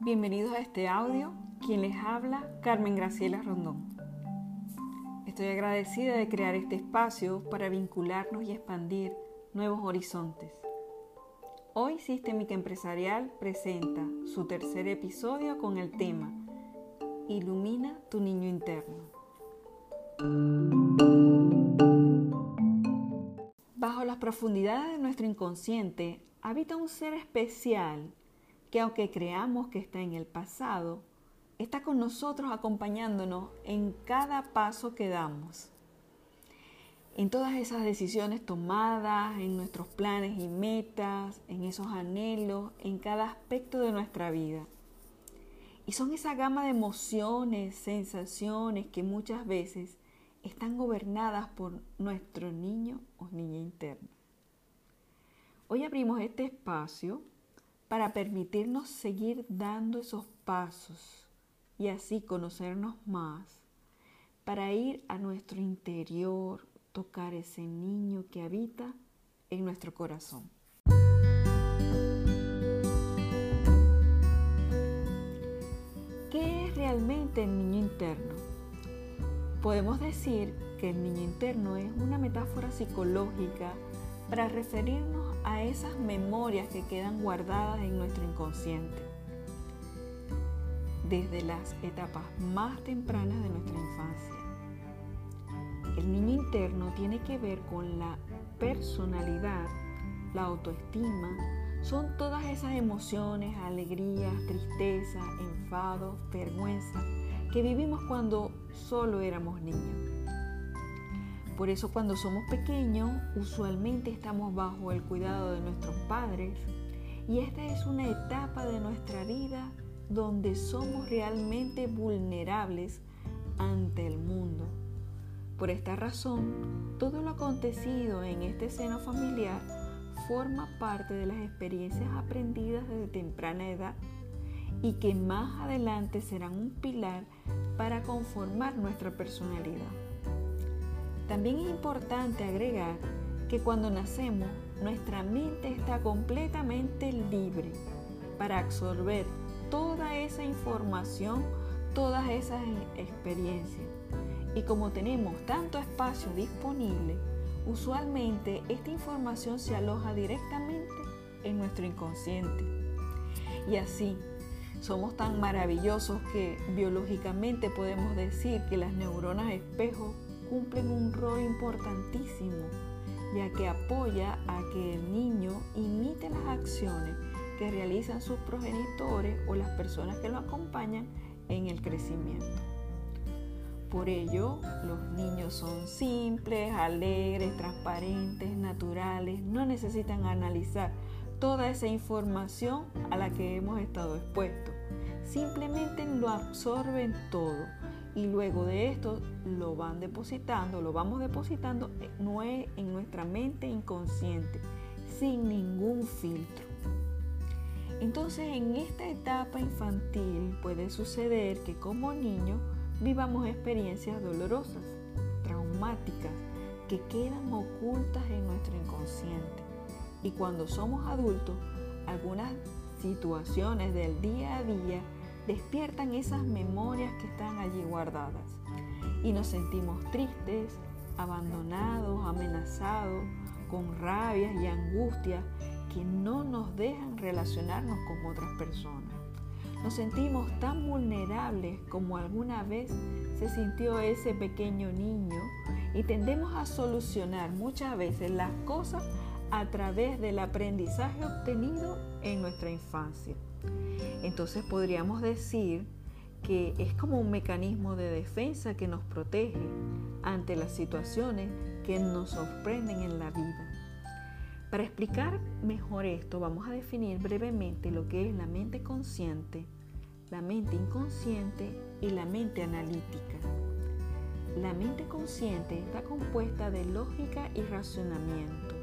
Bienvenidos a este audio. Quien les habla, Carmen Graciela Rondón. Estoy agradecida de crear este espacio para vincularnos y expandir nuevos horizontes. Hoy Sistémica Empresarial presenta su tercer episodio con el tema Ilumina tu niño interno. Bajo las profundidades de nuestro inconsciente habita un ser especial que aunque creamos que está en el pasado, está con nosotros acompañándonos en cada paso que damos. En todas esas decisiones tomadas, en nuestros planes y metas, en esos anhelos, en cada aspecto de nuestra vida. Y son esa gama de emociones, sensaciones que muchas veces están gobernadas por nuestro niño o niña interna. Hoy abrimos este espacio para permitirnos seguir dando esos pasos y así conocernos más, para ir a nuestro interior, tocar ese niño que habita en nuestro corazón. ¿Qué es realmente el niño interno? Podemos decir que el niño interno es una metáfora psicológica para referirnos a esas memorias que quedan guardadas en nuestro inconsciente desde las etapas más tempranas de nuestra infancia. El niño interno tiene que ver con la personalidad, la autoestima, son todas esas emociones, alegrías, tristeza, enfado, vergüenza que vivimos cuando solo éramos niños. Por eso cuando somos pequeños usualmente estamos bajo el cuidado de nuestros padres y esta es una etapa de nuestra vida donde somos realmente vulnerables ante el mundo. Por esta razón, todo lo acontecido en este seno familiar forma parte de las experiencias aprendidas desde temprana edad y que más adelante serán un pilar para conformar nuestra personalidad. También es importante agregar que cuando nacemos nuestra mente está completamente libre para absorber toda esa información, todas esas experiencias. Y como tenemos tanto espacio disponible, usualmente esta información se aloja directamente en nuestro inconsciente. Y así, somos tan maravillosos que biológicamente podemos decir que las neuronas espejo cumplen un rol importantísimo, ya que apoya a que el niño imite las acciones que realizan sus progenitores o las personas que lo acompañan en el crecimiento. Por ello, los niños son simples, alegres, transparentes, naturales, no necesitan analizar toda esa información a la que hemos estado expuestos. Simplemente lo absorben todo y luego de esto lo van depositando, lo vamos depositando en nuestra mente inconsciente, sin ningún filtro. Entonces en esta etapa infantil puede suceder que como niño vivamos experiencias dolorosas, traumáticas, que quedan ocultas en nuestro inconsciente. Y cuando somos adultos, algunas situaciones del día a día despiertan esas memorias que están allí guardadas y nos sentimos tristes, abandonados, amenazados, con rabia y angustia que no nos dejan relacionarnos con otras personas. Nos sentimos tan vulnerables como alguna vez se sintió ese pequeño niño y tendemos a solucionar muchas veces las cosas a través del aprendizaje obtenido en nuestra infancia. Entonces podríamos decir que es como un mecanismo de defensa que nos protege ante las situaciones que nos sorprenden en la vida. Para explicar mejor esto, vamos a definir brevemente lo que es la mente consciente, la mente inconsciente y la mente analítica. La mente consciente está compuesta de lógica y razonamiento,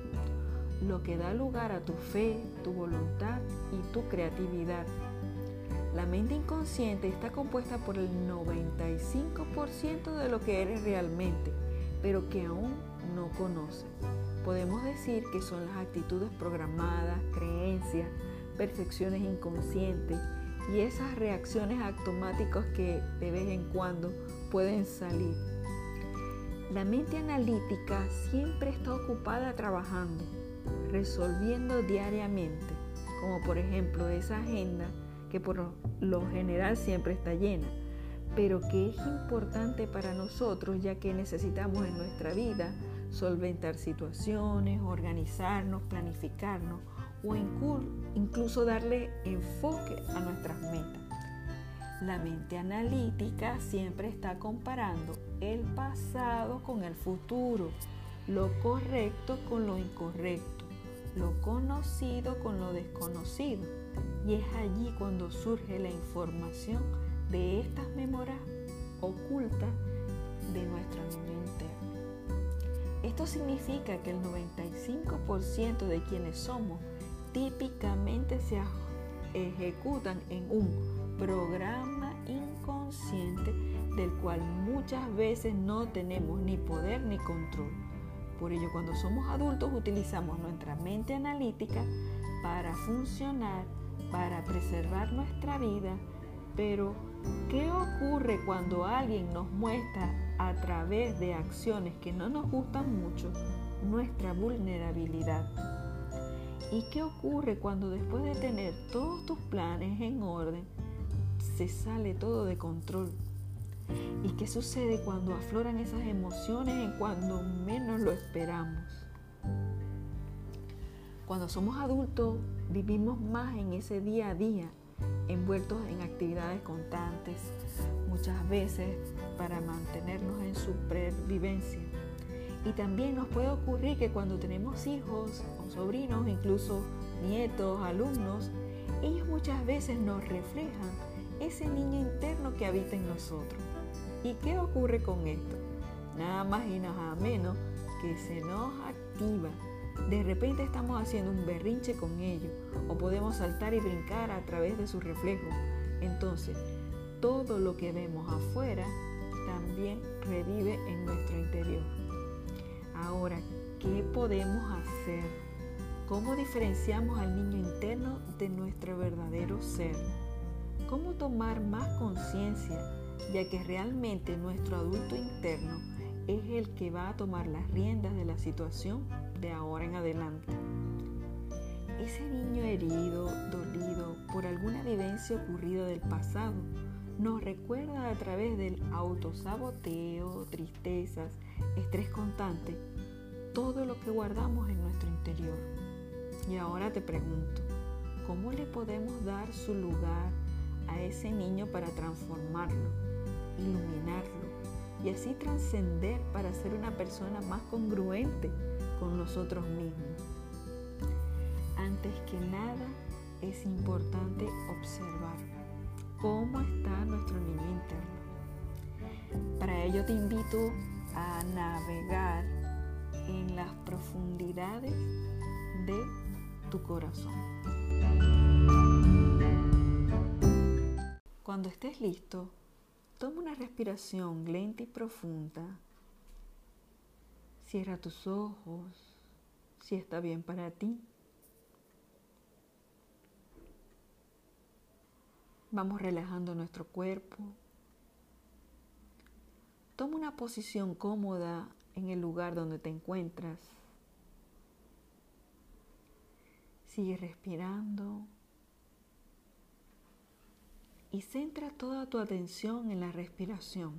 lo que da lugar a tu fe, tu voluntad y tu creatividad. La mente inconsciente está compuesta por el 95% de lo que eres realmente, pero que aún no conoces. Podemos decir que son las actitudes programadas, creencias, percepciones inconscientes y esas reacciones automáticas que de vez en cuando pueden salir. La mente analítica siempre está ocupada trabajando, resolviendo diariamente, como por ejemplo esa agenda que por lo general siempre está llena, pero que es importante para nosotros ya que necesitamos en nuestra vida solventar situaciones, organizarnos, planificarnos o incluso darle enfoque a nuestras metas. La mente analítica siempre está comparando el pasado con el futuro, lo correcto con lo incorrecto, lo conocido con lo desconocido. Y es allí cuando surge la información de estas memorias ocultas de nuestro niño interno. Esto significa que el 95% de quienes somos típicamente se ejecutan en un programa inconsciente del cual muchas veces no tenemos ni poder ni control. Por ello, cuando somos adultos utilizamos nuestra mente analítica para funcionar, para preservar nuestra vida, pero ¿qué ocurre cuando alguien nos muestra a través de acciones que no nos gustan mucho nuestra vulnerabilidad? ¿Y qué ocurre cuando después de tener todos tus planes en orden, se sale todo de control? ¿Y qué sucede cuando afloran esas emociones en cuando menos lo esperamos? Cuando somos adultos vivimos más en ese día a día, envueltos en actividades constantes, muchas veces para mantenernos en supervivencia. Y también nos puede ocurrir que cuando tenemos hijos o sobrinos, incluso nietos, alumnos, ellos muchas veces nos reflejan ese niño interno que habita en nosotros. ¿Y qué ocurre con esto? Nada más y nada menos que se nos activa. De repente estamos haciendo un berrinche con ellos o podemos saltar y brincar a través de su reflejo. Entonces, todo lo que vemos afuera también revive en nuestro interior. Ahora, ¿qué podemos hacer? ¿Cómo diferenciamos al niño interno de nuestro verdadero ser? ¿Cómo tomar más conciencia, ya que realmente nuestro adulto interno es el que va a tomar las riendas de la situación de ahora en adelante? Ese niño herido, dolido por alguna vivencia ocurrida del pasado, nos recuerda a través del autosaboteo, tristezas, estrés constante, todo lo que guardamos en nuestro interior. Y ahora te pregunto, ¿cómo le podemos dar su lugar a ese niño para transformarlo, iluminarlo y así trascender para ser una persona más congruente con nosotros mismos? Antes que nada, es importante observar cómo está nuestro niño interno. Para ello te invito a navegar en las profundidades de tu corazón. Cuando estés listo, toma una respiración lenta y profunda. Cierra tus ojos si está bien para ti. Vamos relajando nuestro cuerpo. Toma una posición cómoda en el lugar donde te encuentras. Sigue respirando y centra toda tu atención en la respiración.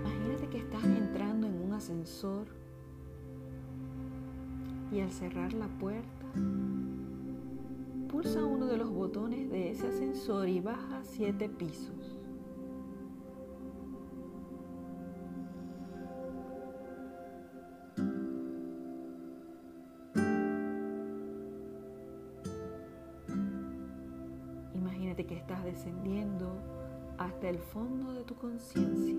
Imagínate que estás entrando en un ascensor y al cerrar la puerta, pulsa uno de los botones de ese ascensor y baja siete pisos. conciencia.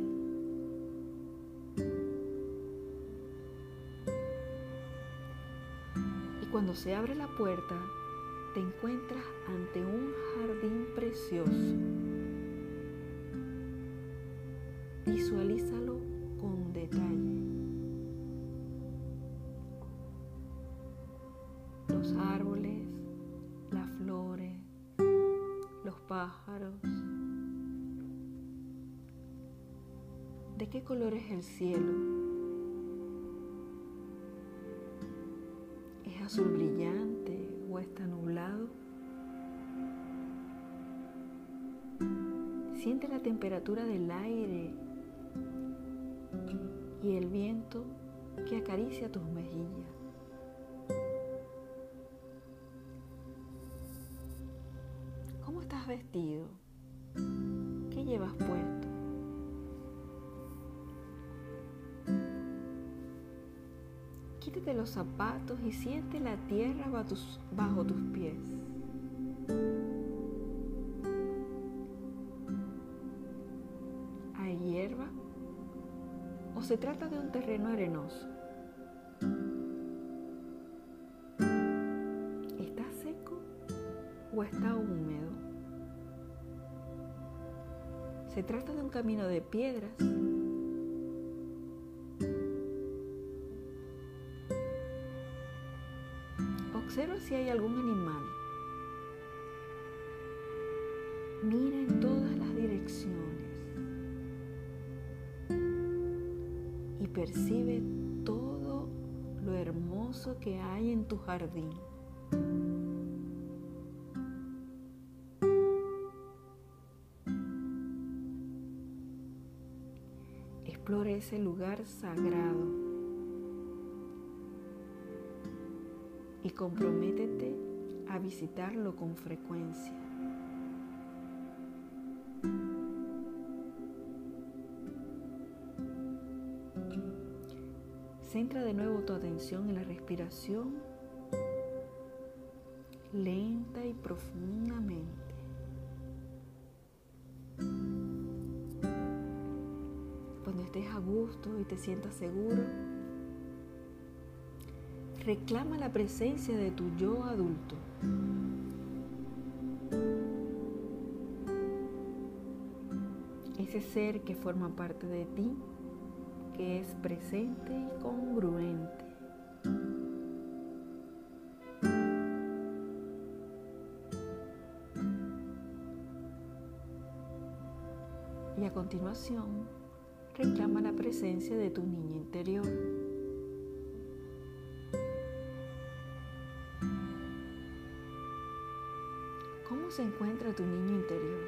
Y cuando se abre la puerta, te encuentras ante un jardín precioso. Visualízalo con detalle. Los árboles, las flores, los pájaros, ¿De qué color es el cielo? ¿Es azul brillante o está nublado? Siente la temperatura del aire y el viento que acaricia tus mejillas. ¿Cómo estás vestido? ¿Qué llevas puesto? Quítate los zapatos y siente la tierra bajo tus, pies. ¿Hay hierba? ¿O se trata de un terreno arenoso? ¿Está seco o está húmedo? ¿Se trata de un camino de piedras Observa si hay algún animal. Mira en todas las direcciones y percibe todo lo hermoso que hay en tu jardín. Explora ese lugar sagrado y comprométete a visitarlo con frecuencia. Centra de nuevo tu atención en la respiración lenta y profundamente. Cuando estés a gusto y te sientas seguro, reclama la presencia de tu yo adulto. Ese ser que forma parte de ti, que es presente y congruente. Y a continuación, reclama la presencia de tu niño interior. Se encuentra tu niño interior?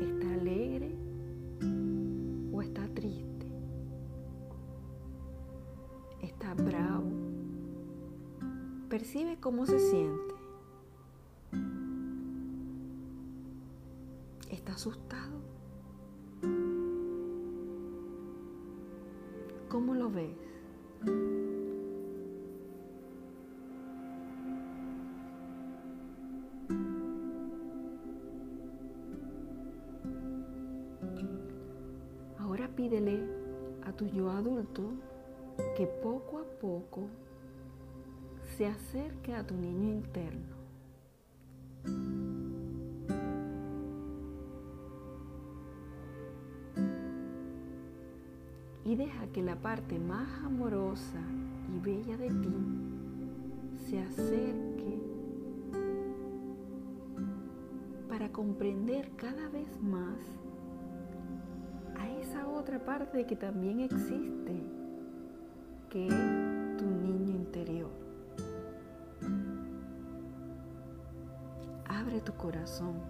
¿Está alegre o está triste? ¿Está bravo? Percibe cómo se siente. ¿Está asustado? ¿Cómo lo ves? Pídele a tu yo adulto que poco a poco se acerque a tu niño interno. Y deja que la parte más amorosa y bella de ti se acerque para comprender cada vez más otra parte que también existe, que es tu niño interior. Abre tu corazón.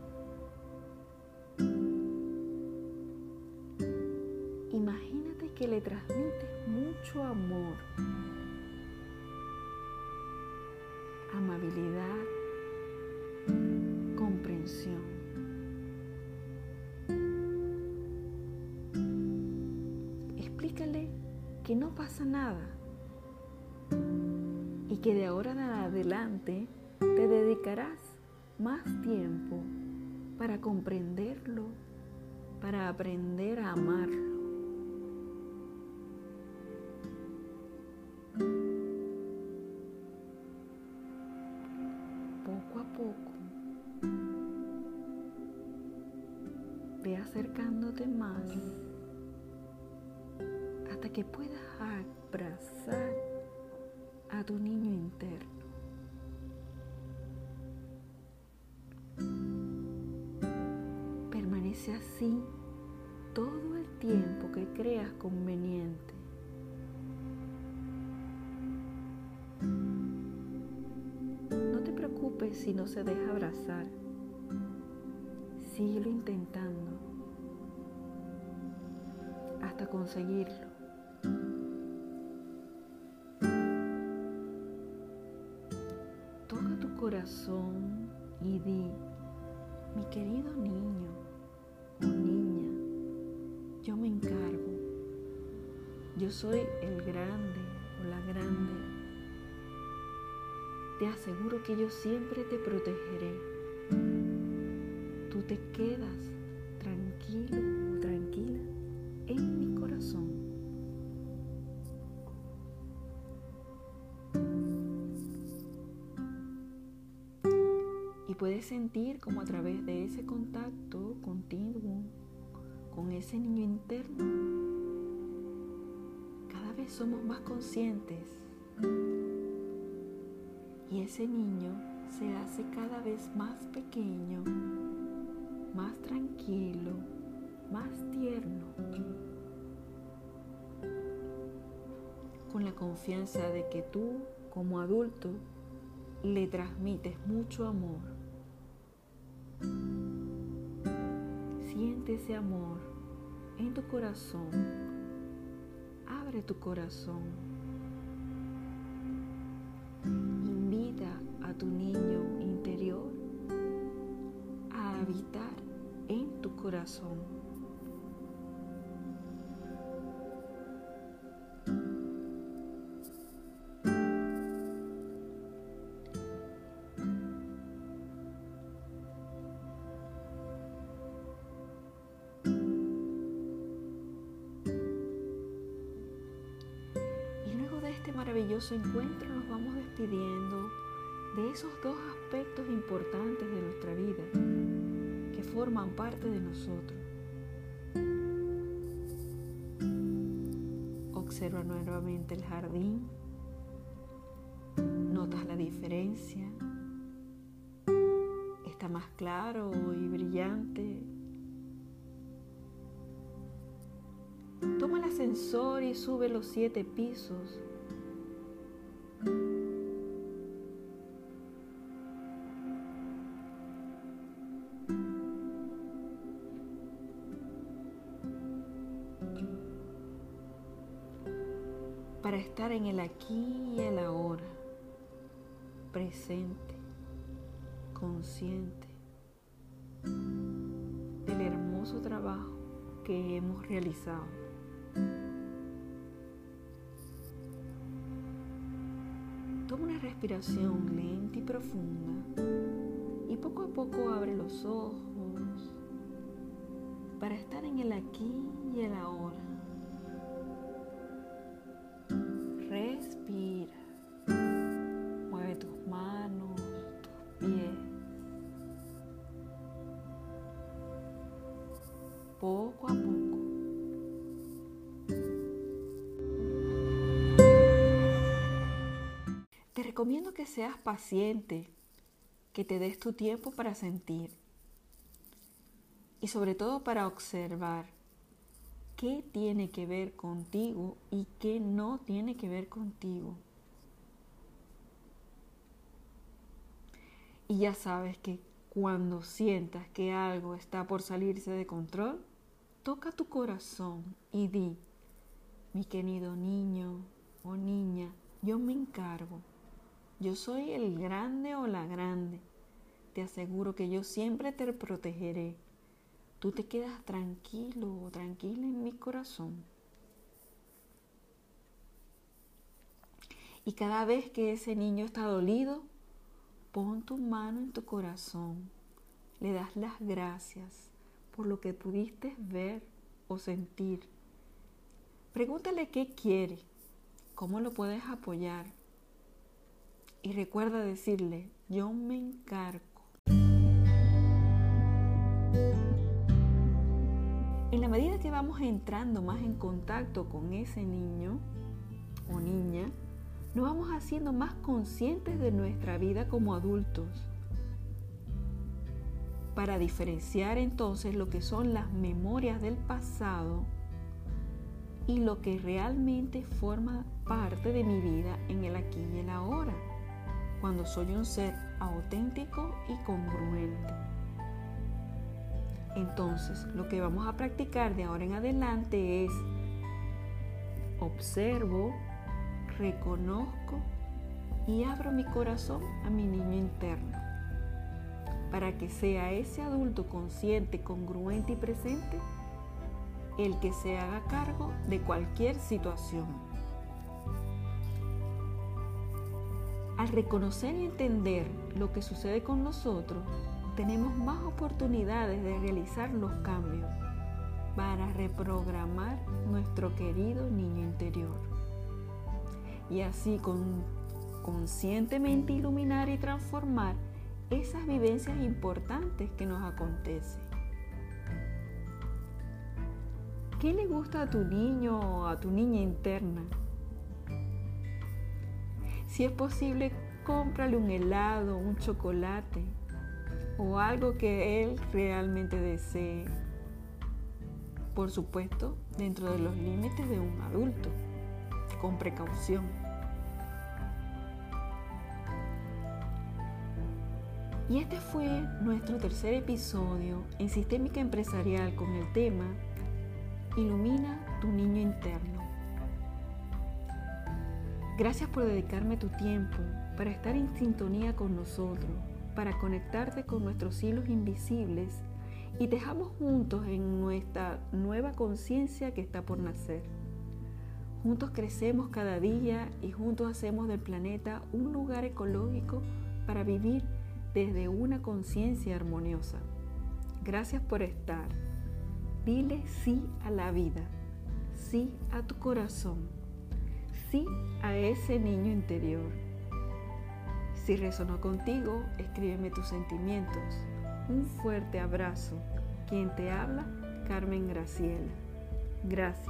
Imagínate que le transmites mucho amor, amabilidad, pasa nada y que de ahora en adelante te dedicarás más tiempo para comprenderlo, para aprender a amarlo. Poco a poco ve acercándote más que puedas abrazar a tu niño interno. Permanece así todo el tiempo que creas conveniente. No te preocupes si no se deja abrazar. Síguelo intentando hasta conseguirlo. Corazón y di, mi querido niño o niña, yo me encargo. Yo soy el grande o la grande. Te aseguro que yo siempre te protegeré. Tú te quedas tranquilo puedes sentir como a través de ese contacto contigo, con ese niño interno, cada vez somos más conscientes. Y ese niño se hace cada vez más pequeño, más tranquilo, más tierno, con la confianza de que tú como adulto le transmites mucho amor. Siente ese amor en tu corazón. Abre tu corazón. Invita a tu niño interior a habitar en tu corazón. Maravilloso encuentro nos vamos despidiendo de esos dos aspectos importantes de nuestra vida que forman parte de nosotros. Observa nuevamente el jardín, notas la diferencia, está más claro y brillante. Toma el ascensor y sube los siete pisos para estar en el aquí y el ahora, presente, consciente del hermoso trabajo que hemos realizado. Respiración lenta y profunda y poco a poco abre los ojos para estar en el aquí y el ahora. Respira. Recomiendo que seas paciente, que te des tu tiempo para sentir y sobre todo para observar qué tiene que ver contigo y qué no tiene que ver contigo. Y ya sabes que cuando sientas que algo está por salirse de control, toca tu corazón y di, mi querido niño o niña, yo me encargo. Yo soy el grande o la grande. Te aseguro que yo siempre te protegeré tú te quedas tranquilo o tranquila en mi corazón. Y cada vez que ese niño está dolido, pon tu mano en tu corazón. Le das las gracias por lo que pudiste ver o sentir. Pregúntale qué quiere, cómo lo puedes apoyar. Y recuerda decirle, yo me encargo En la medida que vamos entrando más en contacto con ese niño o niña, nos vamos haciendo más conscientes de nuestra vida como adultos. para diferenciar entonces lo que son las memorias del pasado y lo que realmente forma parte de mi vida en el aquí y el ahora, cuando soy un ser auténtico y congruente. Entonces, lo que vamos a practicar de ahora en adelante es observo, reconozco y abro mi corazón a mi niño interno para que sea ese adulto consciente, congruente y presente el que se haga cargo de cualquier situación. Al reconocer y entender lo que sucede con nosotros, tenemos más oportunidades de realizar los cambios para reprogramar nuestro querido niño interior. Y así con, conscientemente iluminar y transformar esas vivencias importantes que nos acontecen. ¿Qué le gusta a tu niño o a tu niña interna? Si es posible, cómprale un helado, un chocolate o algo que él realmente desee. Por supuesto, dentro de los límites de un adulto, con precaución. Y este fue nuestro tercer episodio en Sistémica Empresarial con el tema Ilumina tu niño interno. Gracias por dedicarme tu tiempo para estar en sintonía con nosotros, para conectarte con nuestros hilos invisibles y dejamos juntos en nuestra nueva conciencia que está por nacer. Juntos crecemos cada día y juntos hacemos del planeta un lugar ecológico para vivir desde una conciencia armoniosa. Gracias por estar. Dile sí a la vida, sí a tu corazón, sí a ese niño interior. Si resonó contigo, escríbeme tus sentimientos. Un fuerte abrazo. Quien te habla, Carmen Graciela. Gracias.